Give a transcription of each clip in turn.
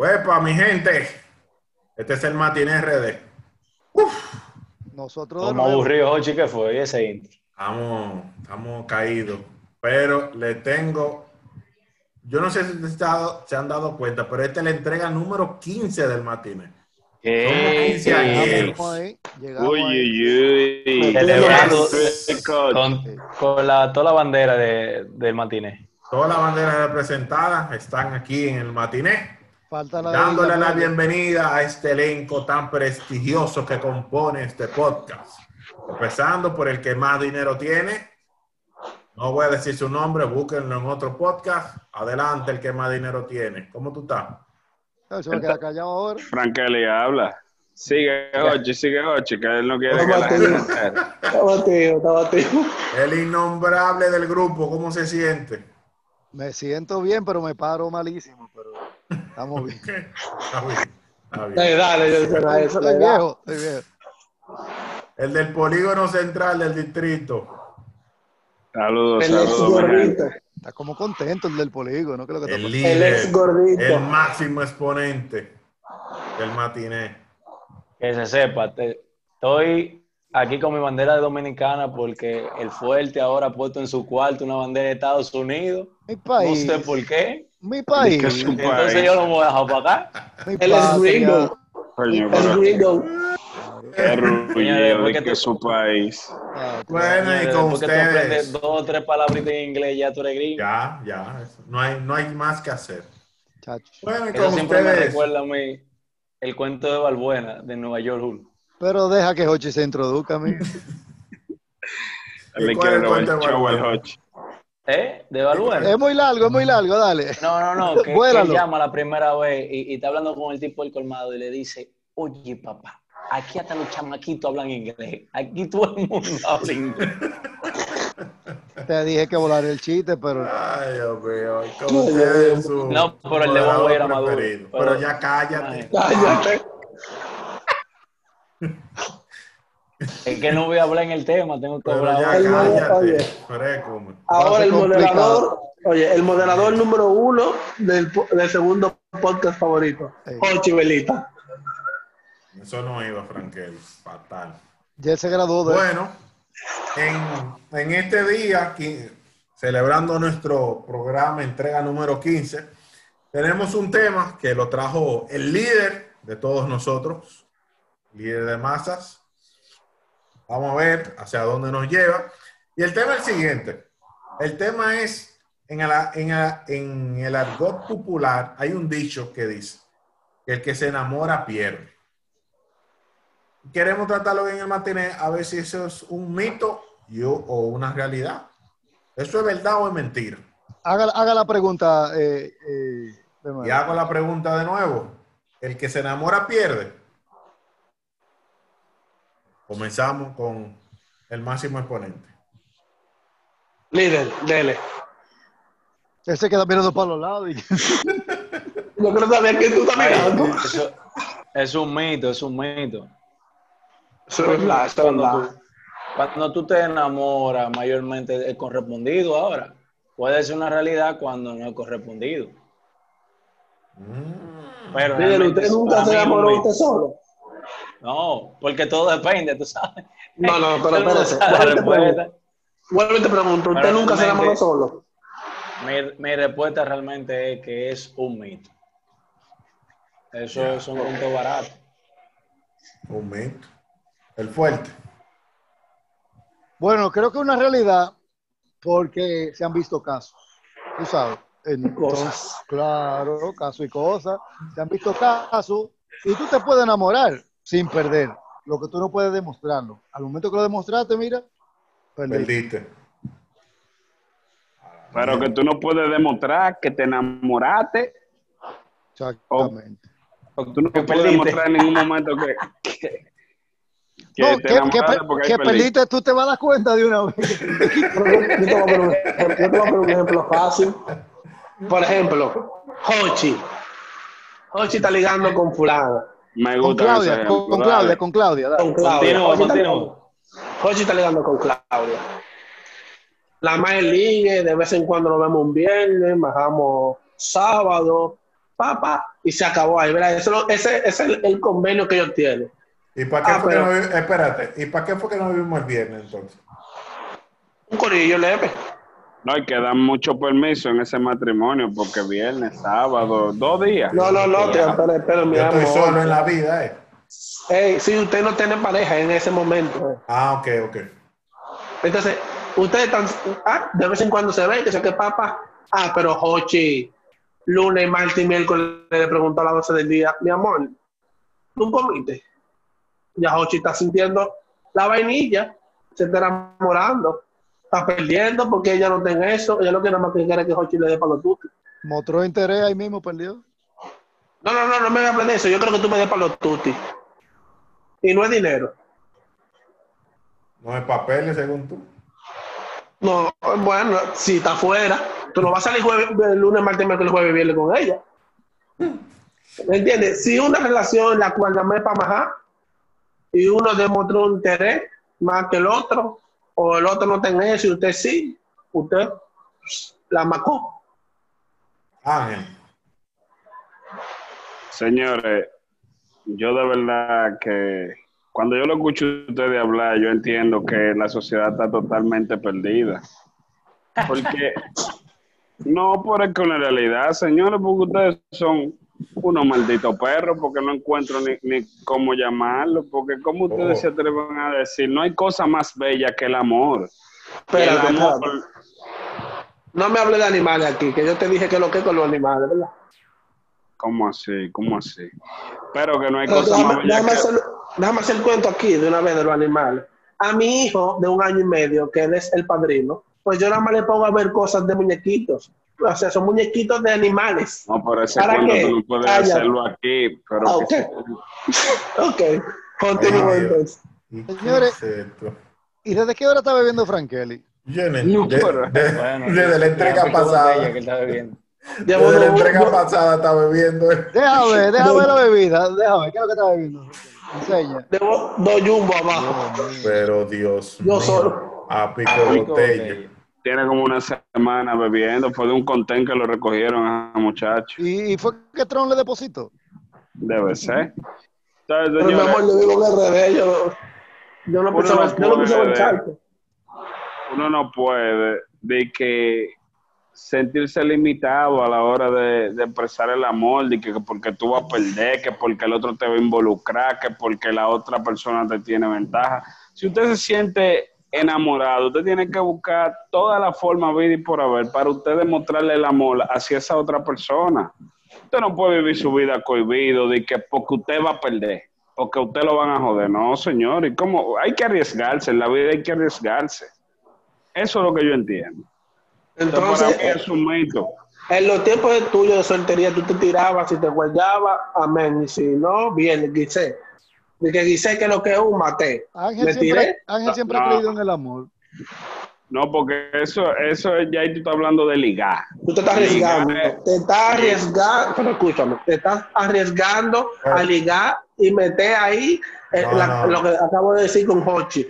Huepa, mi gente. Este es el Matiné RD. Nosotros de Como nuevo. aburrido, Ochi, ¿qué fue? ¿Y ese intro? Estamos, estamos caídos. Pero le tengo. Yo no sé si se, han dado cuenta, pero esta es la entrega número 15 del Matiné. ¿Qué? quince años. Llegamos ahí, llegamos Uy, ahí. uy, uy. Celebrando Rico. con, con la, toda la bandera de, del matiné. Todas las banderas representadas están aquí en el Matiné. Falta la de dándole la bienvenida a este elenco tan prestigioso que compone este podcast. Empezando por el que más dinero tiene. No voy a decir su nombre, búsquenlo en otro podcast. Adelante, el que más dinero tiene. ¿Cómo tú estás? Se va a quedar callado ahora. Frankeli habla. Sigue Ochi, sigue Ochi, que él no quiere que la gente. Está batido, está batido. El innombrable del grupo, ¿cómo se siente? Me siento bien, pero me paro malísimo. Estamos bien. Está bien, está bien. Dale, dale, yo eso. Estoy viejo, estoy viejo. El del polígono central del distrito. Saludos, El ex saludos. Está como contento el del polígono. ¿Qué es lo que está El? El líder. ex gordito. El máximo exponente del matiné. Que se sepa, te- estoy aquí con mi bandera de dominicana porque el fuerte ahora ha puesto en su cuarto una bandera de Estados Unidos. Mi No país. sé por qué. Mi país. Que su- Entonces País. yo lo voy a dejar para acá. Mi Él es gringo. Coño, Es pero gringo. qué que su país. Bueno, y con Porque tú aprendes ustedes. dos o tres palabritas en inglés, ya tú eres gringo. Ya, ya. No hay, no hay más que hacer. Chacho. Bueno, y Eso con siempre me ustedes. recuerda a mí el cuento de Balbuena de Nueva York. Hulk. Pero deja que Hochi se introduzca a mí. Él le es el robar cuento el de show al Balbuena? Hochi. ¿Eh? ¿De Balbuena? Es muy largo, es muy largo, dale. No, no, no, que, que llama la primera vez y, y está hablando con el tipo del colmado y le dice, oye papá, aquí hasta los chamaquitos hablan inglés, aquí todo el mundo habla inglés. Te dije que volar el chiste, pero Ay, Dios mío. Como No, pero el de Bombay era maduro. Pero- Pero ya cállate. Cállate. Es que no voy a hablar en el tema, tengo que hablar. ya El cállate. oye. Freco, man. Ahora el moderador, oye, el moderador número uno del, segundo podcast favorito, Sí. Ochi Belita. Eso no iba, Frankel. Fatal. ya se graduó de Bueno, en, en este día, celebrando nuestro programa, entrega número 15, tenemos un tema que lo trajo el líder de todos nosotros, líder de masas. Vamos a ver hacia dónde nos lleva. Y el tema es el siguiente. El tema es, en el, en el- en el argot popular, hay un dicho que dice que el que se enamora pierde queremos tratarlo en el matiné a ver si eso es un mito o, o una realidad. ¿Eso es verdad o es mentira? Haga, haga la pregunta. Eh, eh, de nuevo. Y hago la pregunta de nuevo. ¿El que se enamora pierde? Comenzamos con el máximo exponente. Líder, dele. Él se queda mirando para los lados. Y... Yo creo también que tú estás mirando. Eso es un mito, es un mito. Eso es verdad, eso es Cuando verdad. tú, cuando tú te enamoras, mayormente es correspondido ahora. Puede ser una realidad cuando no es correspondido. Mm. Pero Líder, ¿usted nunca se enamoró usted solo? No, porque todo depende, tú sabes. No, no, pero espérese. Vuelvo y te pregunto. ¿usted nunca se realmente- enamoró solo? Mi, mi respuesta realmente es que es un mito. Eso es un punto barato. Un mito. El fuerte. Bueno, creo que es una realidad porque se han visto casos. Tú sabes. En- Cosas. Claro, casos y cosas. Se han visto casos y tú te puedes enamorar sin perder. Lo que tú no puedes demostrarlo. Al momento que lo demostraste, mira, perdiste. Perdiste. Pero que tú no puedes demostrar que te enamoraste Exactamente. o tú no puedes perdiste. demostrar en ningún momento que, que, que No, te que, enamoraste porque perdiste. perdiste, tú te vas a dar cuenta de una vez. Pero yo, te voy a poner un ejemplo, yo te voy a poner un ejemplo fácil. Por ejemplo, Hochi. Hochi está ligando con fulano. Me Con Claudia, con. Claudia, con Claudia. dale. Con Claudia. Continúa, Hochi está continúa. ligando- Hochi está ligando con Claudia. La más ligue, de vez en cuando nos vemos un viernes, bajamos sábado, papá, y se acabó ahí, ¿verdad? Eso, ese, ese es el, el convenio que ellos tienen. ¿Y para qué Ah, fue pero- que no vi- espérate, ¿y para qué fue que no vimos el viernes entonces? Un corillo leve. No, hay que dar mucho permiso en ese matrimonio porque viernes, sábado, dos días. No, no, no, tío, pero, pero mi Yo estoy amor. solo en la vida, eh. Ey, si usted no tiene pareja en ese momento. eh. Ah, ok, ok. Entonces, ustedes están, ah, de vez en cuando se ven, que sé que papá, ah, pero Hochi, lunes, martes y miércoles le preguntó a las 12 del día, mi amor, ¿tú comiste? Ya Hochi está sintiendo la vainilla, se está enamorando, está perdiendo porque ella no tiene eso, ella lo que nada más que quiere es que Hochi le dé para los tutis. Mostró interés ahí mismo, perdió. No, no, no, no me hables de eso, yo creo que tú me des para los tutis. Y no es dinero. No hay papeles, según tú. No, bueno, si está afuera, tú no vas a salir jueves, el lunes, martes, miércoles, jueves, viernes con ella. ¿Me entiendes? Si una relación en la cual la para majar y uno demostró un interés más que el otro, o el otro no tiene eso y usted sí, usted la macó. Ángel. Señores, yo de verdad que cuando yo lo escucho a ustedes hablar, yo entiendo que la sociedad está totalmente perdida. Porque, no por el que una realidad, señores, porque ustedes son unos malditos perros, porque no encuentro ni, ni cómo llamarlo, porque como ustedes Oh. se atreven a decir, no hay cosa más bella que el amor. Espérate, el amor. No me hable de animales aquí, que yo te dije que lo que es con los animales, ¿verdad? ¿cómo así? ¿Cómo así? Pero que no hay Pero cosa más bella déjame que... hacer, déjame hacer el cuento aquí de una vez de los animales. A mi hijo de un año y medio, que él es el padrino, pues yo nada más le pongo a ver cosas de muñequitos. O sea, son muñequitos de animales. No, pero ese ¿Para cuento qué? tú no puedes Calla. hacerlo aquí, pero Ah, ok. Ok, Dios. entonces. ¿Y qué Señores. ¿Y desde qué hora está bebiendo Frankeli? Yo No, de- pero- de- Bueno, desde la entrega pasada. botella que él está bebiendo. Llevo Desde la entrega pasada está bebiendo. Déjame ver, déjame ver la bebida. Déjame, ¿qué es lo que está bebiendo? Enseña. llevo dos jumbo abajo. Pero Dios Yo mío. solo. A pico Ah, de pico botella. botella. Tiene como una semana bebiendo, fue de un contén que lo recogieron a muchacho. ¿Y, y fue que Tron le depositó? Debe ser. Entonces, Pero mi señores, amor, yo vivo en RD, yo, yo no Uno pensaba, no yo no pensaba en puede. charco. uno no puede de que sentirse limitado a la hora de, de expresar el amor, de que porque tú vas a perder, que porque el otro te va a involucrar, que porque la otra persona te tiene ventaja. Si usted se siente enamorado, usted tiene que buscar toda la forma vida y por haber para usted demostrarle el amor hacia esa otra persona. Usted no puede vivir su vida cohibido de que porque usted va a perder, porque usted lo van a joder. No, señor. ¿Y cómo? Hay que arriesgarse, en la vida hay que arriesgarse. Eso es lo que yo entiendo. Entonces, Entonces, para mí es un mito. en los tiempos de tuyo de soltería, tú te tirabas, si te guayabas, amén. Y si no, bien, guisé. De que guisé que lo que es un maté. Ángel Me siempre, tiré. Ángel siempre ha No. creído en el amor. No, porque eso, eso es- ya ahí tú estás hablando de ligar. Tú te estás arriesgando. Ligar. Te estás arriesgando, pero escúchame, te estás arriesgando a ligar y meter ahí eh, No, la- no. lo que acabo de decir con Hochi.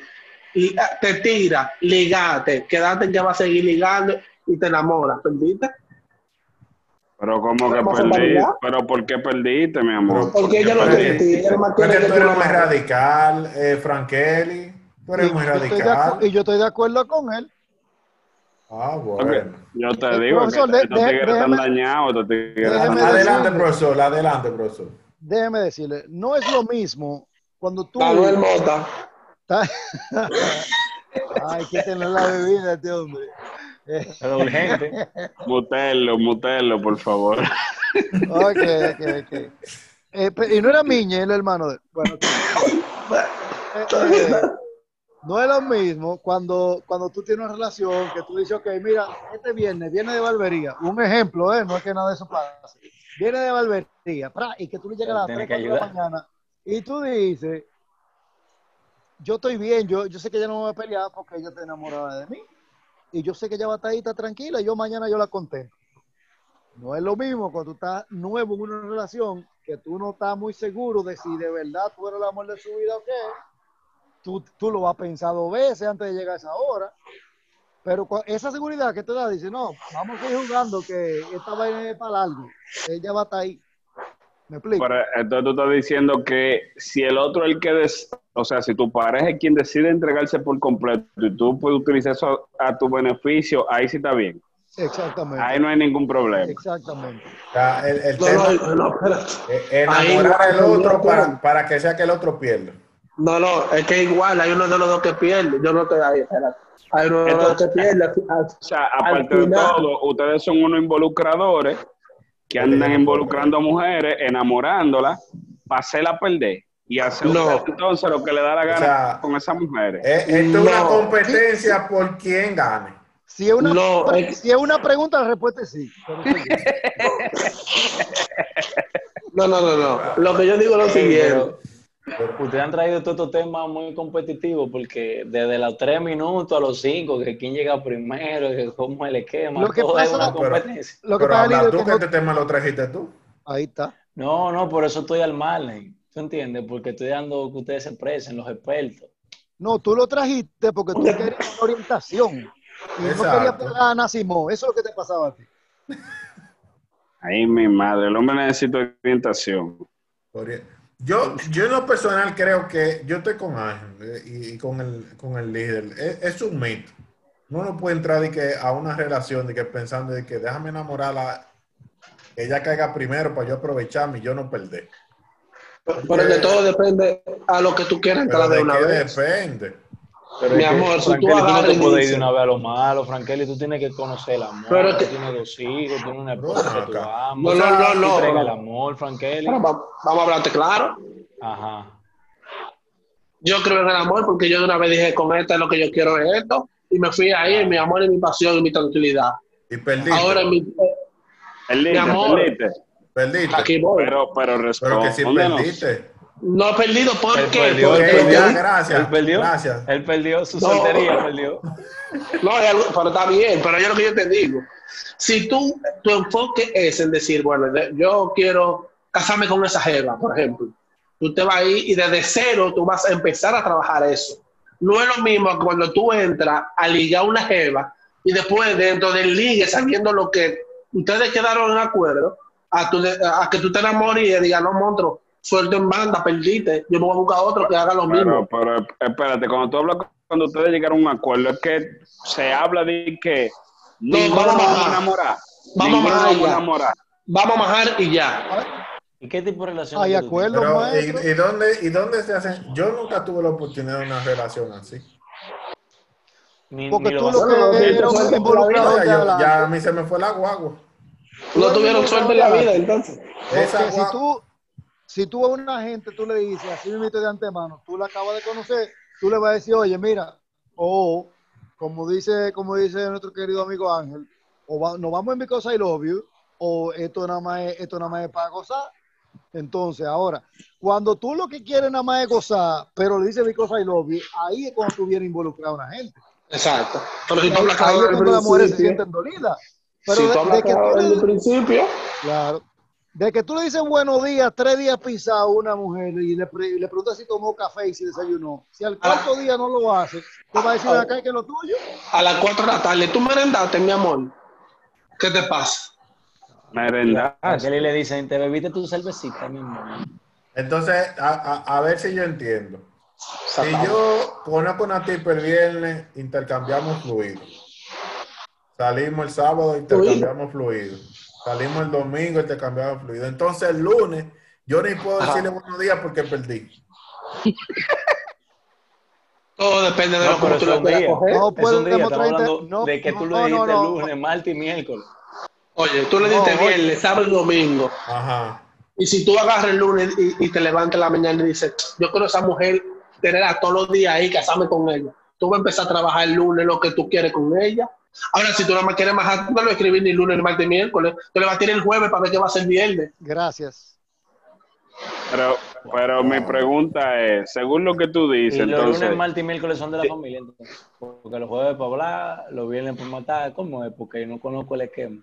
Y eh, te tira, ligate, quédate que va a seguir ligando y te enamoras. ¿Perdiste? Pero como que ¿Vamos a perdí, pero ¿por qué perdiste, mi amor? Porque ella ella más Porque que tú eres muy radical, eh, Frankeli. Tú eres Y muy radical. y yo estoy de acuerdo con él. Ah, bueno. Yo te digo profesor, que de- estos de- tigres están déjeme- dañados, Adelante, profesor. Adelante, profesor. Déjeme decirle, no es lo mismo cuando tú... Manuel Mota. Ay, quítenle la bebida este hombre. Pero urgente. Mutelo, mutelo, por favor. ok, ok, ok. Eh, y no era Miñe, el hermano de... Bueno. Eh, eh, no es lo mismo cuando, cuando tú tienes una relación que tú dices, ok, mira, este viernes viene de barbería. Un ejemplo, ¿eh? No es que nada de eso pase. Viene de barbería, pra, y que tú le llegas a las Tiene 3, que 4 de la mañana y tú dices, yo estoy bien, yo, yo sé que ella no me va a pelear porque ella está enamorada de mí. Y yo sé que ella va a estar ahí, está tranquila, y yo mañana yo la contento. No es lo mismo cuando tú estás nuevo en una relación que tú no estás muy seguro de si de verdad tú eres el amor de su vida o qué. Tú, tú lo vas a veces antes de llegar a esa hora. Pero esa seguridad que te da, dice, no, vamos a ir jugando que esta vaina es para largo. Ella va a estar ahí. ¿Me explico? Pero, entonces tú estás diciendo que si el otro es el que, des- o sea, si tu pareja es quien decide entregarse por completo y tú puedes utilizar eso a tu beneficio, ahí sí está bien. Exactamente. Ahí no hay ningún problema. Exactamente. O sea, el, el No, tema no, no, enamorar al otro para, para que sea que el otro pierda. No, no, es que igual hay uno de los dos que pierde. Yo no estoy ahí, espérate. Hay uno de los dos que pierde. al- O sea, aparte de todo, ustedes son unos involucradores que andan involucrando a mujeres, enamorándolas, para hacerla perder. Y hacer No. entonces lo que le da la gana sea, con esas mujeres. Es, esto es una competencia por quien gane. Si es una, No, es- si es una pregunta, la respuesta es sí. No, no, no, no. Lo que yo digo es lo Ey, siguiente. Pero ustedes han traído todos estos temas muy competitivos porque desde los tres minutos a los cinco, que quién llega primero, que cómo el esquema, Lo que todo es pasa- una No, pero- competencia. Lo que Pero pasa, habla tú que que no- este tema lo trajiste tú. Ahí está. No, no, por eso estoy al margen. ¿Tú entiendes? Porque estoy dando que ustedes se expresen, los expertos. No, tú lo trajiste porque tú querías una orientación. Y no Exacto. querías pegar a Ana Simón. Eso es lo que te pasaba a ti. Ahí mi madre, el hombre necesita orientación. Ori- Yo, yo en lo personal creo que yo estoy con Ángel eh, y, y con, el, con el líder. Es, es un mito. Uno no puede entrar de que, a una relación de que pensando de que déjame enamorarla, que ella caiga primero para yo aprovecharme y yo no perder. Pero que todo depende a lo que tú quieras entrar de de una vez. depende. Pero Mi amor, si tú Frankeli, tú no te puedes ir de una vez a lo malo, Frankeli, tú tienes que conocer el amor, Pero que- tienes dos hijos, tienes una esposa que tú amas. No, no, no, no. el amor, Frankeli. Vamos a hablarte claro. Ajá. Yo creo en el amor porque yo de una vez dije, con esta es lo que yo quiero es esto. Y me fui ahí en mi amor y mi pasión y mi tranquilidad. Y perdiste. Ahora mi, El líder, amor. perdiste. perdiste. aquí voy. Pero, pero Pero que si perdiste. No he perdido Él porque, perdió, él porque ya, perdió. gracias. Él perdió. Gracias. Él perdió su No. soltería, perdió. no pero está bien, pero yo lo que yo te digo, si tú, tu enfoque es en decir, bueno, yo quiero casarme con esa jeva, por ejemplo, tú te vas ahí y desde cero tú vas a empezar a trabajar eso. No es lo mismo que cuando tú entras a ligar una jeva y después dentro del ligue, sabiendo lo que ustedes quedaron en acuerdo, a, tu- a que tú te enamores y digas, no, monstruo, suelto en banda, perdiste, yo me voy a buscar otro que haga lo mismo. Pero, pero espérate, cuando tú hablas, cuando ustedes llegaron a un acuerdo, es que se habla de que No, vamos a vamos a bajar. enamorar. Vamos a enamorar. Vamos a majar y ya. ¿Y qué tipo de relación? Hay que tú acuerdo, Pero, maestro. ¿y, y dónde, ¿y dónde se hacen? Yo nunca tuve la oportunidad de una relación así. Ni, Porque ni tú lo que un involucrador Ya, a mí se me fue la guagua. No tuvieron suerte en la vida, entonces. Esa si tú, si tú a una gente, tú le dices, así mismo de antemano, tú la acabas de conocer, tú le vas a decir, oye, mira, o como dice, como dice nuestro querido amigo Ángel, o va- nos vamos en because I love you, o esto nada más es, esto nada más es para gozar. Entonces, ahora, cuando tú lo que quieres nada más es gozar, pero le dices because I love you, ahí es cuando tú vienes a involucrar a una gente. Exacto. Pero si Ahí, tú hablas ahí claro es cuando las mujeres se sienten dolidas. Pero si de, tú hablas de que tú desde el le, principio, Claro. De que tú le dices buenos días, tres días pisado a una mujer y le, pre- y le preguntas si tomó café y si desayunó. Si al cuarto día no lo hace, te va a decir Ah. acá que es lo tuyo. a las 4 de la tarde, tú merendaste, mi amor. ¿Ququé te pasa? Merendar. Frankeli le dicen, te bebiste tu cervecita, mi amor. Entonces, a, a- a ver si yo entiendo. Si yo conozco una tipa el viernes, intercambiamos fluidos. Salimos el sábado, intercambiamos fluidos. Salimos el domingo, intercambiamos fluidos. Entonces, el lunes, yo ni puedo Ajá. decirle buenos días porque perdí. Todo depende de No, lo que tú lo es un quieras día. coger. No podemos hablando no, de que tú no, le dijiste no, no. lunes, martes y miércoles. Oye, tú le oye. viernes, sábado y domingo. Ajá. Y si tú agarras el lunes y, y te levantas en la mañana y dices, yo quiero a esa mujer tenerla todos los días ahí, casarme con ella. Tú vas a empezar a trabajar el lunes lo que tú quieres con ella. Ahora, si tú nada más quieres más, tú no lo escribir ni lunes, ni martes, ni miércoles. Tú le vas a tirar el jueves para ver qué va a ser viernes. Gracias. Pero, pero mi pregunta es, según lo que tú Y dices, los entonces, lunes, martes y miércoles son de la familia. Entonces, porque los jueves para hablar, los viernes para matar. ¿Cómo es? Porque yo no conozco el esquema.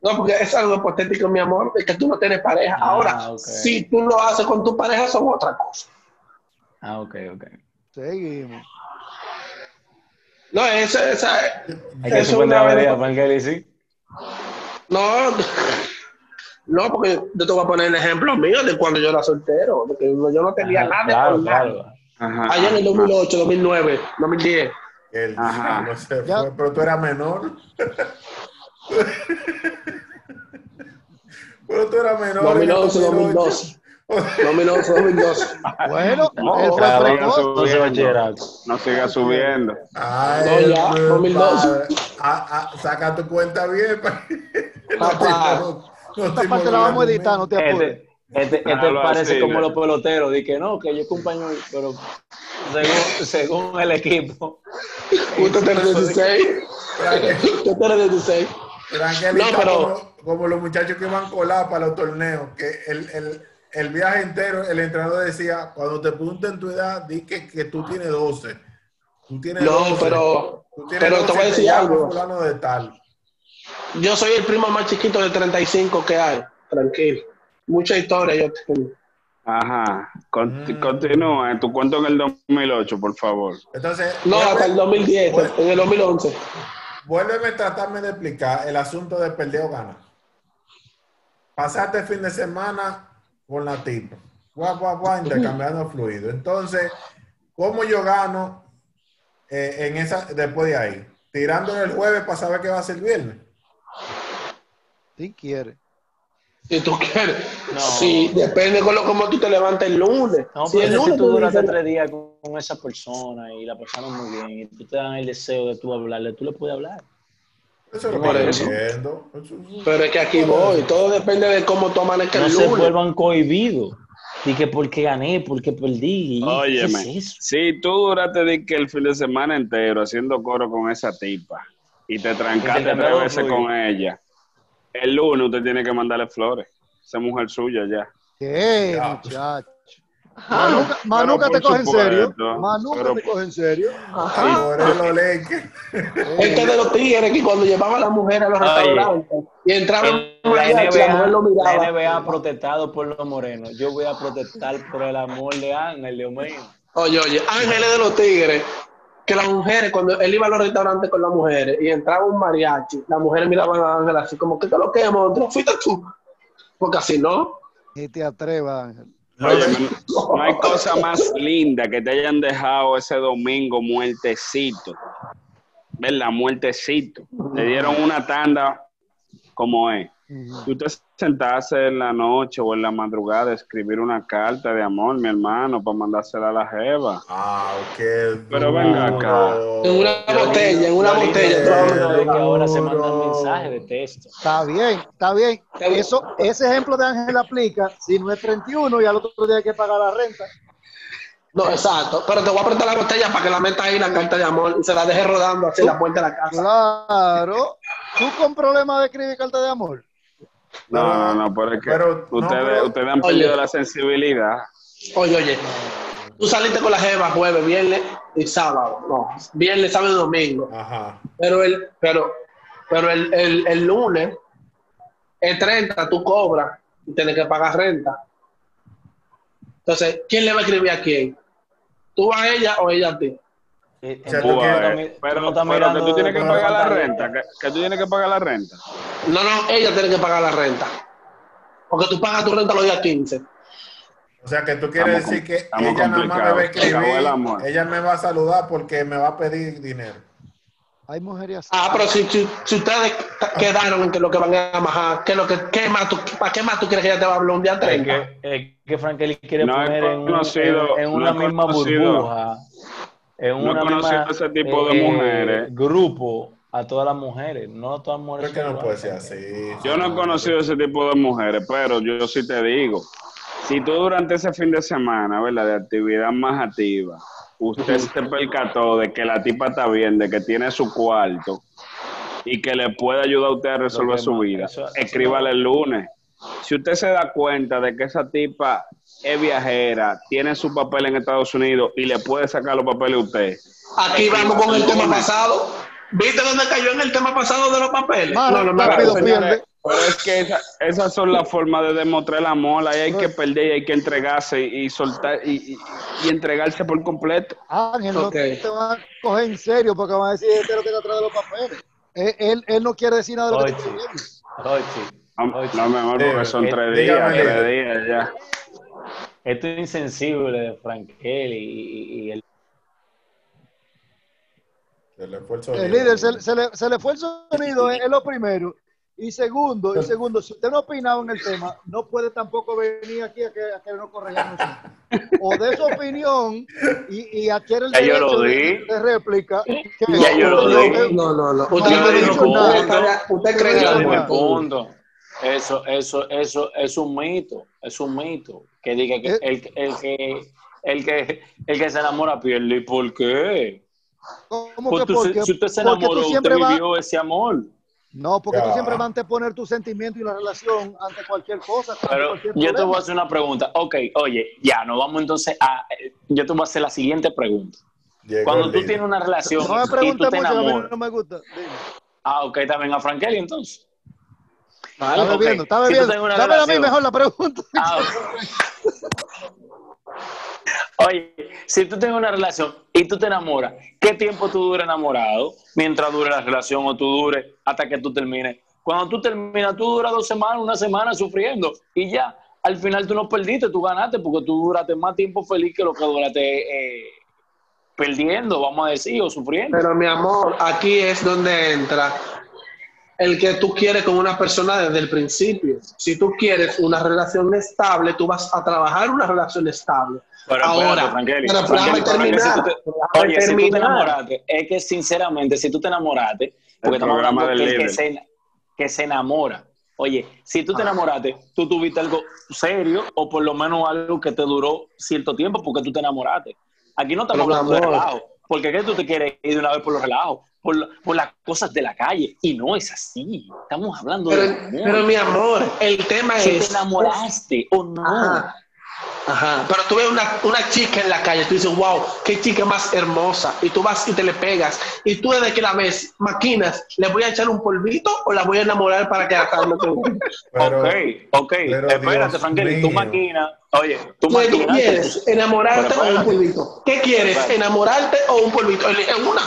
No, porque es algo hipotético, mi amor, de que tú no tienes pareja. Ah, Ahora, si tú lo haces con tu pareja, son otra cosa. Ah, ok, ok. Seguimos. No, esa, esa, Hay que eso una avería, Pangeli, sí. No, no, porque yo te voy a poner el ejemplo mío de cuando yo era soltero, de que yo no tenía nada de claro, Allá en el 2008, 2009, 2010. Ajá. Pero tú eras menor. pero tú eras menor. 2011, 2012. Dominó fue Windows. Bueno, no. No siga subiendo. 2002. Saca tu cuenta bien. Papá, no, esta parte la vamos a editar, no te este, apures. Este, este parece como los peloteros, de que no, que yo compañero, pero según, el equipo. Usted tiene 16. Usted tiene 16. No, como, los muchachos que van colados para los torneos, el viaje entero, el entrenador decía, cuando te pregunten tu edad, di que, que tú tienes 12. Tú tienes No, 12. pero, Tú tienes pero te 12, voy a decir algo. fulano de tal. Yo soy el primo más chiquito de 35 que hay. Tranquilo. Mucha historia yo tengo. Ajá. Con- Mm. Continúa. Tu cuento en el 2008, por favor. Entonces, No, vuelve- hasta el 2010, vuelve- en el 2011. Vuélveme a tratarme de explicar el asunto de perder o ganar. Pasaste el fin de semana con la tipa. Guau, guau, guau, intercambiando fluido. Entonces, ¿cómo yo gano eh, en esa, después de ahí? Tirándole el jueves para saber qué va a ser el viernes. Si quiere. Si tú quieres. No. Sí, depende con lo como tú te levantes el lunes. No, si el si lunes tú tú duraste dices, tres días con, con esa persona y la pasaron muy bien y tú te dan el deseo de tú hablarle, tú le puedes hablar. Eso es lo que Pero es que aquí voy. Todo depende de cómo tú amanezcas No el se vuelvan cohibidos. Y que porque gané, porque perdí. ¿Qué Óyeme, es si tú duraste de que el fin de semana entero haciendo coro con esa tipa y te trancaste tres veces fluido. con ella, el lunes usted tiene que mandarle flores. Esa mujer suya ya. ¿Qué, Ya. muchacho? Más nunca, más pero nunca te coge en serio. nunca pero- te coge en serio. Por el leque. Este de los tigres que cuando llevaba a la mujer a los Oye, restaurantes y entraba en En un la la mujer lo NBA, la miraba. NBA ha protestado por los morenos. Yo voy a protestar por el amor de Ángel, Dios mío. Oye, oye, ángeles de los tigres, que las mujeres, cuando él iba a los restaurantes con las mujeres y entraba un mariachi, las mujeres miraban a Ángel así como, ¿qué te lo que monstruo? Fuiste tú. Porque así no. Ni te atrevas, Ángel. Oye, no, no hay cosa más linda que te hayan dejado ese domingo muertecito. ¿Verdad? Muertecito. Te dieron una tanda como es. Ujú. Si usted sentarse en la noche o en la madrugada a escribir una carta de amor, mi hermano, para mandársela a la jeva. Ah, qué Pero venga acá. En una botella, en una botella. tú que ahora se mandan mensajes de texto. Está bien, está bien. Está bien. Eso, ese ejemplo de Ángel aplica si no es 31 y al otro día hay que pagar la renta. No, exacto. Pero te voy a apretar la botella para que la meta ahí la carta de amor y se la deje rodando así en la puerta de la casa. Claro. Tú con problemas de escribir carta de amor. No, no, no, pero es que Pero, no, ustedes, pero- ustedes han Oye. perdido la sensibilidad. Oye, oye. Tú saliste con la jeva jueves, viernes y sábado. No, viernes, sábado y domingo. Ajá. Pero el, pero, pero el, el, el lunes, el 30, tú cobras y tienes que pagar renta. Entonces, ¿quién le va a escribir a quién? ¿Tú a ella o ella a ti? Eh, O sea, tú pero, no estás que tú tienes que pagar la renta. Que, que tú tienes que pagar la renta. No, no, ella tiene que pagar la renta. Porque tú pagas tu renta los días 15. O sea, que tú quieres Estamos decir que ella nada más me va a escribir, ella me va a saludar porque me va a pedir dinero. Hay mujeres así. Ah, pero si, si, si ustedes quedaron en que lo que van a majar, ¿qué, es lo que, qué más tú, ¿para qué más tú quieres que ella te va a hablar un día Es 30? que, es que quiere No poner en, una misma conocido- burbuja, en no he una conocido misma ese tipo de mujeres. grupo a todas las mujeres. No todas las mujeres. Pero que no puede ser así. Yo no he conocido ese tipo de mujeres, pero yo sí te digo, si tú durante ese fin de semana, ¿verdad? De actividad más activa, usted se percató de que la tipa está bien, de que tiene su cuarto y que le puede ayudar a usted a resolver su más- vida, eso- eso escríbale el lunes. Si usted se da cuenta de que esa tipa es viajera, tiene su papel en Estados Unidos y le puede sacar los papeles a usted, Aquí vamos con el tema pasado. ¿Viste dónde cayó en el tema pasado de los papeles? Mano, no, no rápido hagas. pierde. Pero es que esa- esas son las formas de demostrar el amor. Ahí hay que perder y hay que entregarse y, y soltar y, y- y entregarse por completo. Ángel, no Ok. te van a coger en serio porque van a decir este es lo que está atrás de los papeles. Él, él, él no quiere decir nada de lo que Oye. está diciendo. No, no, mi amor, porque son Eh, tres dígame, días, tres días ya. esto es insensible de Frankel y, y- y el El esfuerzo El líder se, se le, se le fue el sonido, es, es lo primero. Y segundo, y segundo, si usted no opinaba en el tema, no puede tampoco venir aquí a que, a que no corrijamos. O de su opinión y, y adquiere el Ya yo lo derecho de, di. de réplica. que- Ya yo lo di. No, no, no. No, Usted, no, usted- no, usted- no. usted- usted cree No, no, no. punto. Eso, eso, eso es un mito, es un mito. Que diga que Eh. el, el que el que el que se enamora pierde. ¿Y por qué? ¿Cómo Pues que tú por se- qué? si usted se Porque tú enamoró, usted vivió ese amor. No, porque tú siempre vas a anteponer tu sentimiento y la relación ante cualquier cosa. ante Pero cualquier yo te voy a hacer una pregunta. Ok, oye, ya, nos vamos entonces a. Yo te voy a hacer la siguiente pregunta. Llegó Cuando tú tienes una relación No me y tú preguntes te enamoras. no me gusta. Dime. Ah, ok, también a Frankeli entonces. Está ok. bebiendo, está Si tú bebiendo. una Dame a mí mejor la pregunta. Ah. Oye, si tú tienes una relación y tú te enamoras, ¿qué tiempo tú duras enamorado? Mientras dure la relación o tú dures hasta que tú termines. Cuando tú terminas, tú duras dos semanas, una semana sufriendo y ya. Al final tú no perdiste, tú ganaste porque tú duraste más tiempo feliz que lo que duraste eh, perdiendo, vamos a decir, o sufriendo. Pero mi amor, aquí es donde entra el que tú quieres con una persona desde el principio. Si tú quieres una relación estable, tú vas a trabajar una relación estable. Pero Ahora, espérate, pero si te- Oye, si tú te enamoraste, es que sinceramente, si tú te enamoraste, porque estamos programa hablando del que, el que, se, que se enamora. Oye, si tú te enamoraste, tú tuviste algo serio o por lo menos algo que te duró cierto tiempo porque tú te enamoraste. Aquí no estamos hablando de relajo, porque ¿qué tú te quieres ir de una vez por los relajos? Por, la- por las cosas de la calle. Y no es así. Estamos hablando Pero, de amor. pero mi amor, el tema si te es... enamoraste o no. Ajá. Ajá. Pero tú ves una, una chica en la calle, tú dices, wow, qué chica más hermosa. Y tú vas y te le pegas. Y tú desde que la ves, maquinas, ¿le voy a echar un polvito o la voy a enamorar para que ella? Pero- ok, ok. Espérate, tu mío. máquina. Oye, ¿Qué tú máquina. quieres? ¿Enamorarte Pero o un polvito? ¿Qué quieres? ¿Enamorarte o un polvito? Elige una.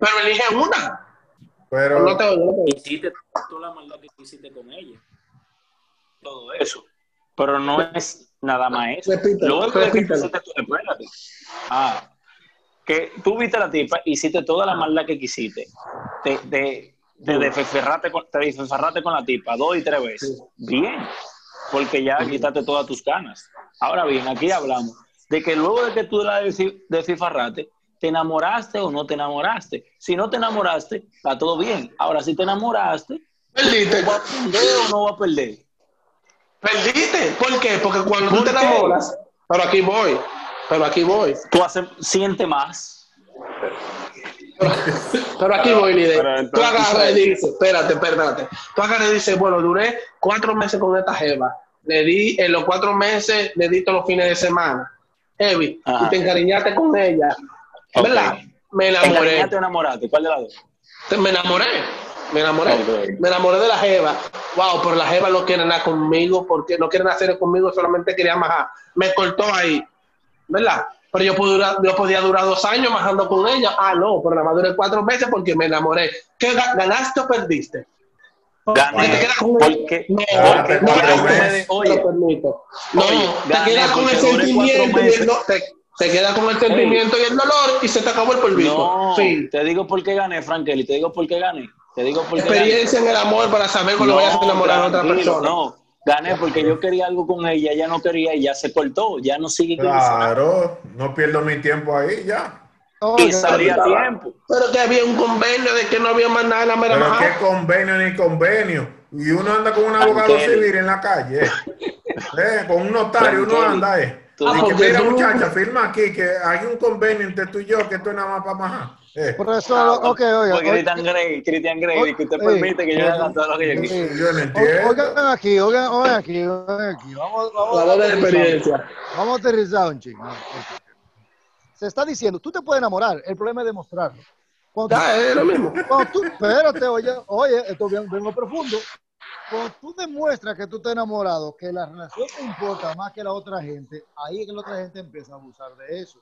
Pero elige una. Pero, No te te hiciste tú la maldad que hiciste con ella. Todo eso. Pero no es nada más eso. Repítelo, Luego de que tú hiciste tu- espérate. Ah, que tú viste a la tipa, hiciste toda la maldad que quisiste. Te, de, de, desferrarte con, te desferraste con la tipa dos y tres veces. Bien. Porque ya quitaste todas tus ganas. Ahora bien, aquí hablamos de que luego de que tú la desfi- desfifarraste, ¿te enamoraste o no te enamoraste? Si no te enamoraste, está todo bien. Ahora, si te enamoraste, Perdiste. ¿va a perder o no va a perder? Perdiste. ¿Por qué? Porque cuando tú ¿Por te qué? enamoras, pero aquí voy, pero aquí voy, Tú haces, siente más. pero, pero aquí voy, líder. Tú agarras y dices, espérate, espérate. Tú agarras y dices, bueno, duré cuatro meses con esta jeva. Le di, en los cuatro meses, le di todos los fines de semana. Heavy. Ajá. Y te encariñaste con ella. ¿Verdad? Me enamoré. ¿Encariñaste o enamoraste? ¿Cuál de las dos? Me enamoré. Me enamoré. Me enamoré de la Jeva. Wow, pero la Jeva no quiere nada conmigo porque no quiere hacer conmigo, solamente quería majar. Me cortó ahí. ¿Verdad? Pero yo, pude durar- yo podía durar dos años majando con ella. Ah, no, pero nada más duré cuatro meses porque me enamoré. ¿Qué ga- ganaste o perdiste? Porque te Gané. quedas con el- Porque, No, no, no, te. No, te con el porque duré cuatro y te, quedas con el sentimiento y el dolor y se te acabó el polvito. no, Fin. te digo por qué gané, Frankeli. Te digo por qué gané. Te digo por qué gané. Experiencia en el amor para saber cuando vayas a enamorar a otra persona. No, gané porque yo quería algo con ella, ella no quería y ya se cortó, ya no sigue claro, no pierdo mi tiempo ahí ya. Y Oiga, salía a tiempo. Pero que había un convenio de que no había más nada en la mera Pero majada. qué convenio ni convenio. Y uno anda con un abogado civil en la calle. Eh, con un notario uno anda, eh. Y Ah, que, mira, tú- muchacha, firma aquí que hay un convenio entre tú y yo que esto es nada más para majar. Eh, Por eso, ok, oiga. Christian Grey, Christian Grey, que usted permite que yo haga todo lo que yo quiera. yo no entiendo. Oigan aquí, oigan, oigan aquí, oigan aquí. Vamos, vamos, La de experiencia. Vamos a aterrizar un chingo. Se está diciendo, tú te puedes enamorar, el problema es demostrarlo. Cuando tú, Ah, es lo mismo. cuando tú- espérate, oye, oye, esto bien, bien profundo. Cuando tú demuestras que tú estás enamorado, que la relación te importa más que la otra gente, ahí es que la otra gente empieza a abusar de eso.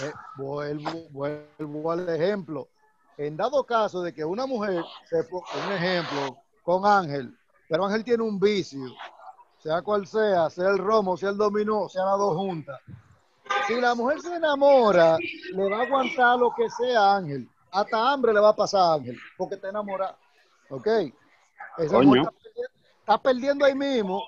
Ve- Vuelvo, vuelvo al ejemplo. En dado caso de que una mujer, se un ejemplo, con Ángel, pero Ángel tiene un vicio, sea cual sea, sea el romo, sea el dominó, sea las dos juntas. Si la mujer se enamora, le va a aguantar lo que sea Ángel. Hasta hambre le va a pasar a Ángel, porque está enamorada. ¿Ok? Coño. mujer está, perdiendo, está perdiendo ahí mismo.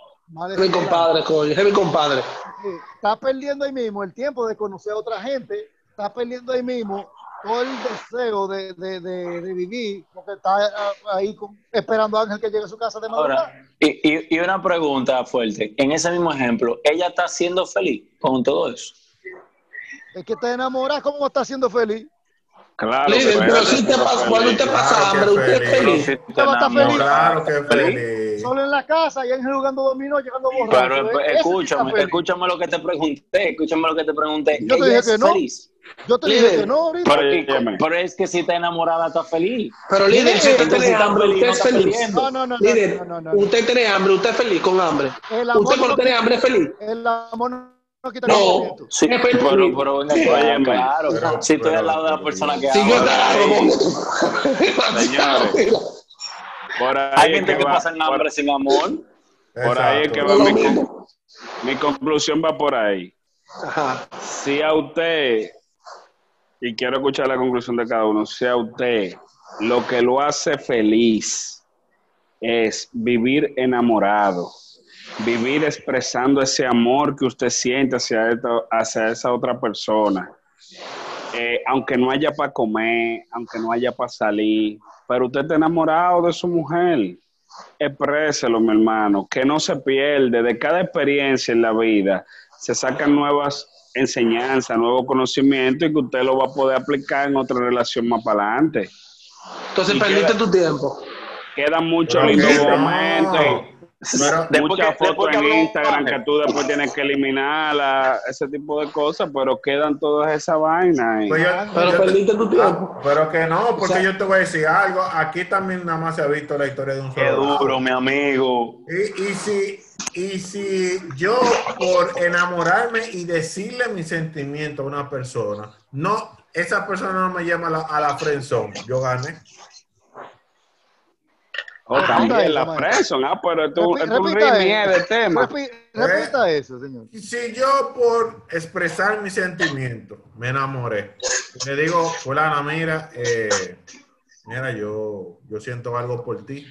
mi compadre, coño. Es mi compadre. Sí, está perdiendo ahí mismo el tiempo de conocer a otra gente, está perdiendo ahí mismo todo el deseo de, de, de, de vivir, porque está ah, ahí con- esperando a Ángel que llegue a su casa de madrugada. Ahora, y, y, y una pregunta fuerte. En ese mismo ejemplo, ¿ella está siendo feliz con todo eso? Es que está enamorada, ¿cómo está siendo feliz? Claro. Líder, pero si te pasa, cuando usted feliz. pasa Claro hambre, usted es feliz. feliz. Usted va a estar feliz. claro que feliz. Solo en la casa y Ángel jugando dominó, llegando borracho. Pero ¿eh? escúchame, escúchame lo que te pregunté, escúchame lo que te pregunté. Yo te ¿Ella dije que no. feliz? Yo te dije Líder. que no ahorita. Pero, pero es que si está enamorada, está feliz. Pero líder, si usted tiene está hambre, feliz, usted es feliz. No, no, no, no, Líder, no, no, no, no. usted tiene hambre, usted es feliz con hambre. Usted cuando tiene hambre es feliz. El amor no quita No. conocimiento. Sí, Es feliz. pero, pero venga, Sí. claro, Óyeme, claro. pero- si estoy pero- al lado de la persona que te Señores. por ahí hay gente que va- pasa hambre sin amor. Por ahí es que va mi, mi conclusión va por ahí. Ajá. Si a usted, y quiero escuchar la conclusión de cada uno, si a usted lo que lo hace feliz es vivir enamorado, vivir expresando ese amor que usted siente hacia, hacia esa otra persona, eh, aunque no haya para comer, aunque no haya para salir, pero usted está enamorado de su mujer, expréselo, mi hermano, que no se pierde. De cada experiencia en la vida se sacan nuevas enseñanzas, nuevos conocimientos y que usted lo va a poder aplicar en otra relación más para adelante. Entonces Y perdiste queda- tu tiempo. Quedan muchos lindos no. momentos. Pero- Después muchas fotos en Instagram que tú después tienes que eliminarla, ese tipo de cosas, pero quedan todas esas vainas. Pues yo- Pero yo perdiste tu tiempo. Ah, pero que no, porque O sea- yo te voy a decir algo. Aquí también nada más se ha visto la historia de un Qué duro, mi amigo. Y, y si, y si yo por enamorarme y decirle mi sentimiento a una persona, no, esa persona no me llama a la, a la friendzone, yo gané. O Ah, también la presión, ah, pero esto Repi- eso. de tema. Repi- repita eso, señor. Si yo por expresar mi sentimiento me enamoré, le digo, fulana, mira, eh, mira, yo, yo siento algo por ti.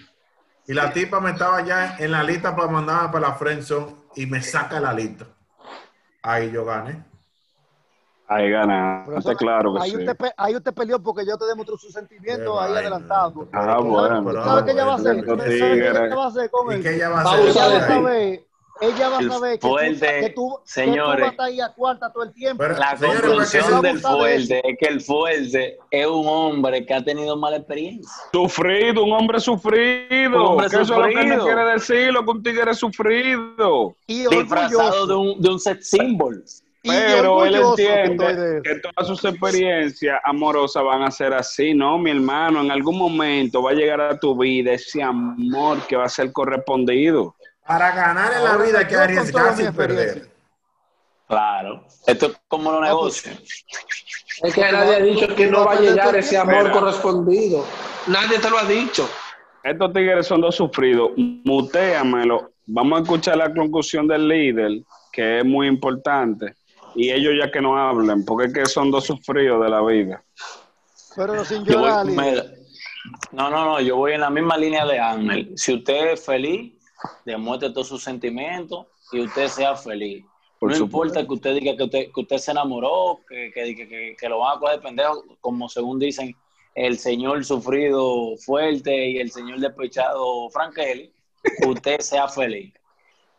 Y la tipa me estaba ya en la lista para mandarme para la friendzone y me saca la lista. Ahí yo gané. Ahí ganaste, Profesor, claro que ahí, sí. usted, ahí usted peleó porque yo te demostré su sentimiento Qué ahí adelantado. Ah, bueno. pero- ¿Sabe qué ella va a hacer? Estos ¿Sabe qué va a hacer con ¿Y él? qué ella va a hacer? Ella va a saber, ella va a El saber que tú, que tú, que tú señores. vas a estar ahí a cuarta todo el tiempo. Pero- La conclusión del fuerte es que el fuerte es un hombre que ha tenido mala experiencia. Sufrido, un hombre sufrido. Un hombre que eso es lo que sufrido. quiere decir, lo que un tigre es sufrido. y Disfrazado de un, de un sex symbol. Pero él entiende que todas sus experiencias amorosas van a ser así, ¿no? Mi hermano, en algún momento va a llegar a tu vida ese amor que va a ser correspondido. Para ganar en la vida hay que arriesgarse y perder. Claro. Esto es como los negocios. Es que nadie ha dicho que no va a llegar ese amor correspondido. Nadie te lo ha dicho. Estos tigres son dos sufridos. Mutéamelo. Vamos a escuchar la conclusión del líder, que es muy importante. Y ellos ya que no hablen, porque es que son dos sufridos de la vida. Pero sin Yo voy- llorar, líder. me- no, no, no, yo voy en la misma línea de Ángel. Si usted es feliz, demuestre todos sus sentimientos y usted sea feliz. Por no supuesto. importa que usted diga que usted, que usted se enamoró, que, que, que- que- que lo van a coger pendejo, como según dicen el señor sufrido fuerte y el señor despechado Frankeli, usted sea feliz.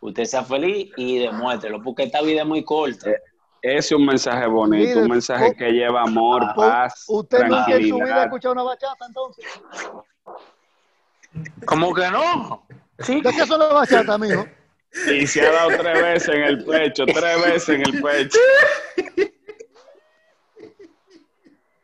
Usted sea feliz y demuéstrelo, porque esta vida es muy corta. Ese es un mensaje bonito, Mire, un mensaje que lleva amor, paz, ¿Usted nunca en su vida ha escuchado una bachata entonces? ¿Cómo que no? Sí. ¿De qué son las bachatas, mijo? Y se ha dado tres veces en el pecho, tres veces en el pecho.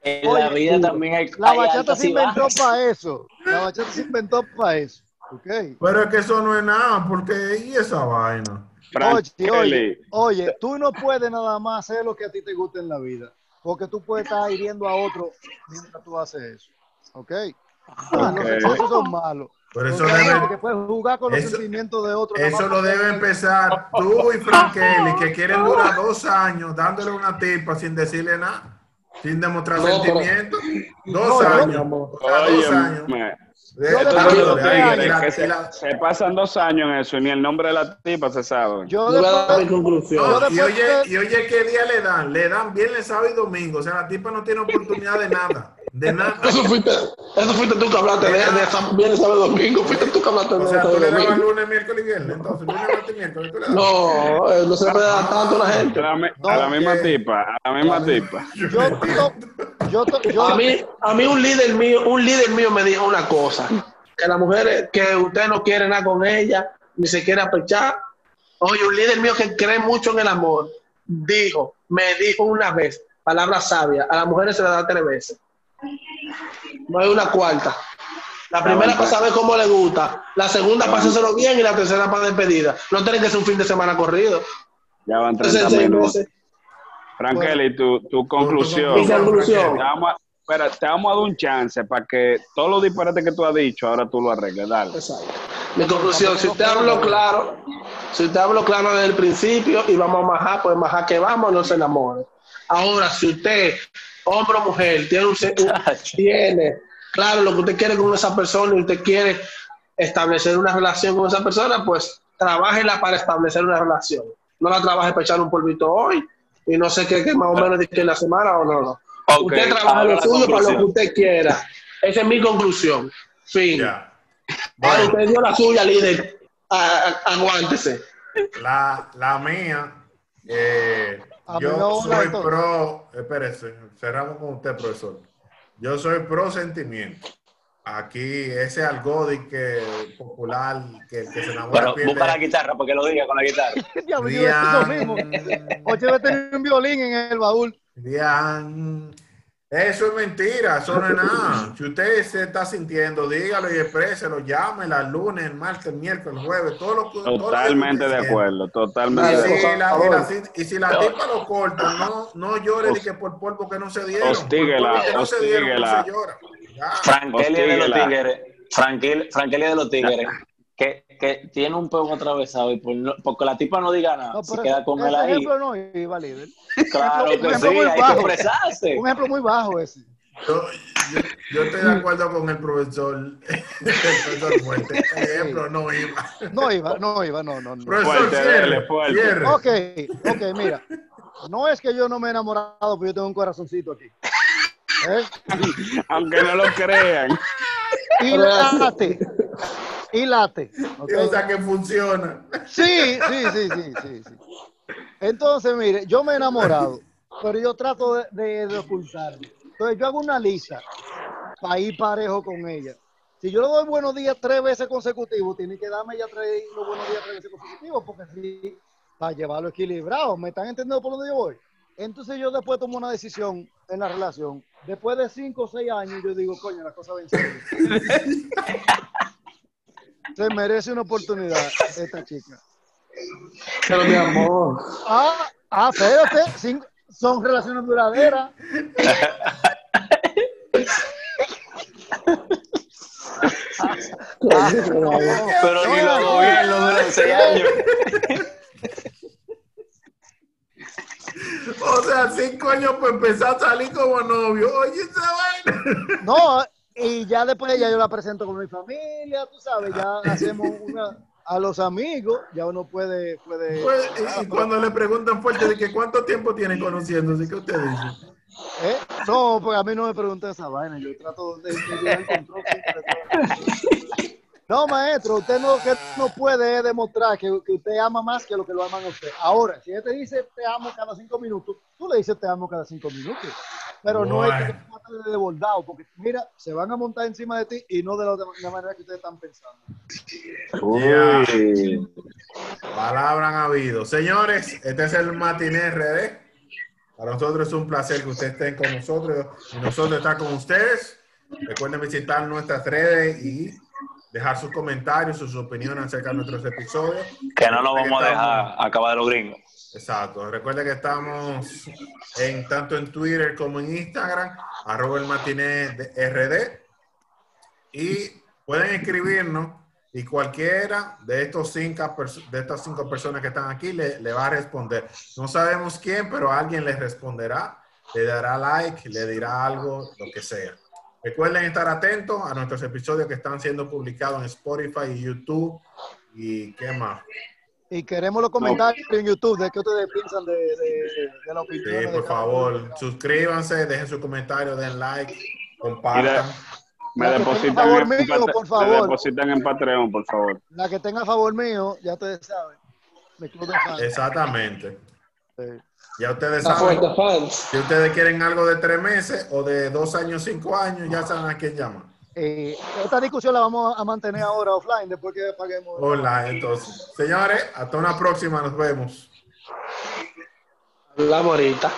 En la Oye, vida también hay, La bachata se inventó para eso. La bachata se inventó para eso. ¿Ok? Pero es que eso no es nada, porque ¿y esa vaina? Oye, oye, oye, tú no puedes nada más hacer lo que a ti te gusta en la vida, porque tú puedes estar hiriendo a otro mientras tú haces eso. ¿Ok? Ah, los excesos son malos. Por eso hay debe- que jugar con los eso- sentimientos de otros. Eso lo debe empezar tú y Frank Kelly, que quieren durar dos años dándole una tipa sin decirle nada, sin demostrar No, pero- sentimientos. Dos No, años. Dos años. se, pasan dos años en eso y ni el nombre de la tipa se sabe. Yo Yo voy a dar mi después, conclusión. y oye, y oye, ¿qué día le dan? Le dan viernes, sábado y domingo. O sea, la tipa no tiene oportunidad de nada. De nada. Eso fuiste, eso fuiste tú que hablaste de, de viernes, sábado, domingo. Fuiste tú que hablaste de O sea, eso tú de le dabas domingo. lunes, miércoles y viernes. Entonces, lunes, martes y miércoles. No, eh, no se le puede dar tanto a la A gente. la, a la No, misma tipa, a la misma tipa. yo, to- yo, to- yo- A mí, a mí un líder mío, un líder mío me dijo una cosa, que las mujeres, que usted no quiere nada con ella, ni se quiere apechar. Oye, un líder mío que cree mucho en el amor, dijo, me dijo una vez, palabra sabia, a las mujeres se le da tres veces. No hay una cuarta. La primera para saber cómo le gusta, la segunda para hacérselo bien y la tercera para despedida. No tiene que ser un fin de semana corrido. Ya van Entonces, 30 seis minutos. meses. Frankeli, tu, tu conclusión. Mi conclusión. Te vamos, a, espera, te vamos a dar un chance para que todos los disparates que tú has dicho, ahora tú lo arregles. Dale. Exacto. Mi conclusión, si usted habló claro, si usted habló claro desde el principio y vamos a majar, pues majar que vamos, no se enamore. Ahora, si usted, hombre o mujer, tiene, un, tiene claro lo que usted quiere con esa persona y usted quiere establecer una relación con esa persona, pues trabájela para establecer una relación. No la trabaje para echar un polvito hoy y no sé qué, qué más o menos de que en la semana o no, no. Usted trabaja ahora lo la suyo para lo que usted quiera. Esa es mi conclusión. Fin. Ya. Ah, Bueno, usted dio la suya, líder. Ah, aguántese. la, la mía, eh, A yo soy pro, espérese, cerramos con usted, profesor. Yo soy pro sentimiento. Aquí ese algodi que popular, que el que se enamora Bueno, pierde. busca la guitarra porque lo diga con la guitarra. Diablo, yo mismo. Oye, debe tener un violín en el baúl. Dian. Eso es mentira, eso no es nada. Si usted se está sintiendo, dígalo y expréselo, llámela el lunes, el martes, el miércoles, el jueves, todo lo que todo lo que Totalmente de acuerdo, Y totalmente de si, acuerdo. la, y, favor. la, y si la tipa lo corta, no, no llore de que por polvo que no se dieron. Hostíguela, Por polvo que no. Frankelia de los tigres. Frankel- Frankelia de los tigres. Que, que tiene un pego atravesado y por no- porque la tipa no diga nada, No, se pero queda con él ahí. ejemplo no iba líder. Claro un que ejemplo sí, muy hay que bajo. expresarse. Un ejemplo muy bajo ese. Yo, yo, yo estoy de acuerdo con el profesor, el profesor Muerte. El ejemplo no iba. No iba, no iba, no, no, no. Profesor, Fuerte, cierre, fuerte. cierre. Ok, ok, mira. No es que yo no me he enamorado, porque yo tengo un corazoncito aquí. ¿Eh? Aunque no lo crean. Y late. Y late. O sea que funciona. Sí, sí, sí, sí, sí, sí. Entonces, mire, yo me he enamorado, pero yo trato de, de, de ocultarlo. Entonces, yo hago una lista para ir parejo con ella. Si yo le doy buenos días tres veces consecutivos, tiene que darme ya tres, los buenos días tres veces consecutivos, porque sí, para llevarlo equilibrado. ¿Me están entendiendo por dónde yo voy? Entonces, yo después tomo una decisión en la relación. Después de cinco o seis años, yo digo, coño, la cosa va en serio. Se merece una oportunidad esta chica. Pero mi amor. Ah, ah, espérate, cinco- son relaciones duraderas. Pero ni no, lo no. gobierno duran seis años. O sea, cinco años para empezar a salir como novio. Oye, esa vaina. No, y ya después ya yo la presento con mi familia, tú sabes, ya hacemos una a los amigos, ya uno puede, puede. Pues, y, y cuando le preguntan fuerte de que cuánto tiempo tienen conociéndose, ¿qué usted dice? ¿Eh? No, pues a mí no me pregunta esa vaina, yo trato de, de de. No, maestro, usted no, que no puede demostrar que, que usted ama más que lo que lo aman a usted. Ahora, si él te dice te amo cada cinco minutos, tú le dices te amo cada cinco minutos. Pero no es que te de desbordado, porque mira, se van a montar encima de ti y no de la, de la manera que ustedes están pensando. Uy. Palabra han habido. Señores, este es el Matiné RD. Para nosotros es un placer que ustedes estén con nosotros y nosotros estar con ustedes. Recuerden visitar nuestras redes y dejar sus comentarios, sus opiniones acerca de nuestros episodios. Que no nos vamos a dejar acabar de los gringos. Exacto. Recuerde que estamos en tanto en Twitter como en Instagram, arroba el matiné de RD. Y pueden escribirnos y cualquiera de, estos cinco, de estas cinco personas que están aquí le, le va a responder. No sabemos quién, pero alguien les responderá, le dará like, le dirá algo, lo que sea. Recuerden estar atentos a nuestros episodios que están siendo publicados en Spotify y YouTube. ¿Y qué más? Y queremos los comentarios en YouTube de qué ustedes piensan de, de, de la opinión. Sí, por favor, uno. suscríbanse, dejen su comentario, den like, compartan. Me depositan, favor en, mío, Patre- por me favor. depositan en Patreon, por favor. La que tenga a favor mío, ya ustedes saben. Mi club de fans. Exactamente. Sí. Ya ustedes Está saben, si ustedes quieren algo de tres meses o de dos años, cinco años, ya saben a quién llaman. Eh, esta discusión la vamos a mantener ahora offline después que paguemos. Hola, entonces. Señores, hasta una próxima, nos vemos. La morita.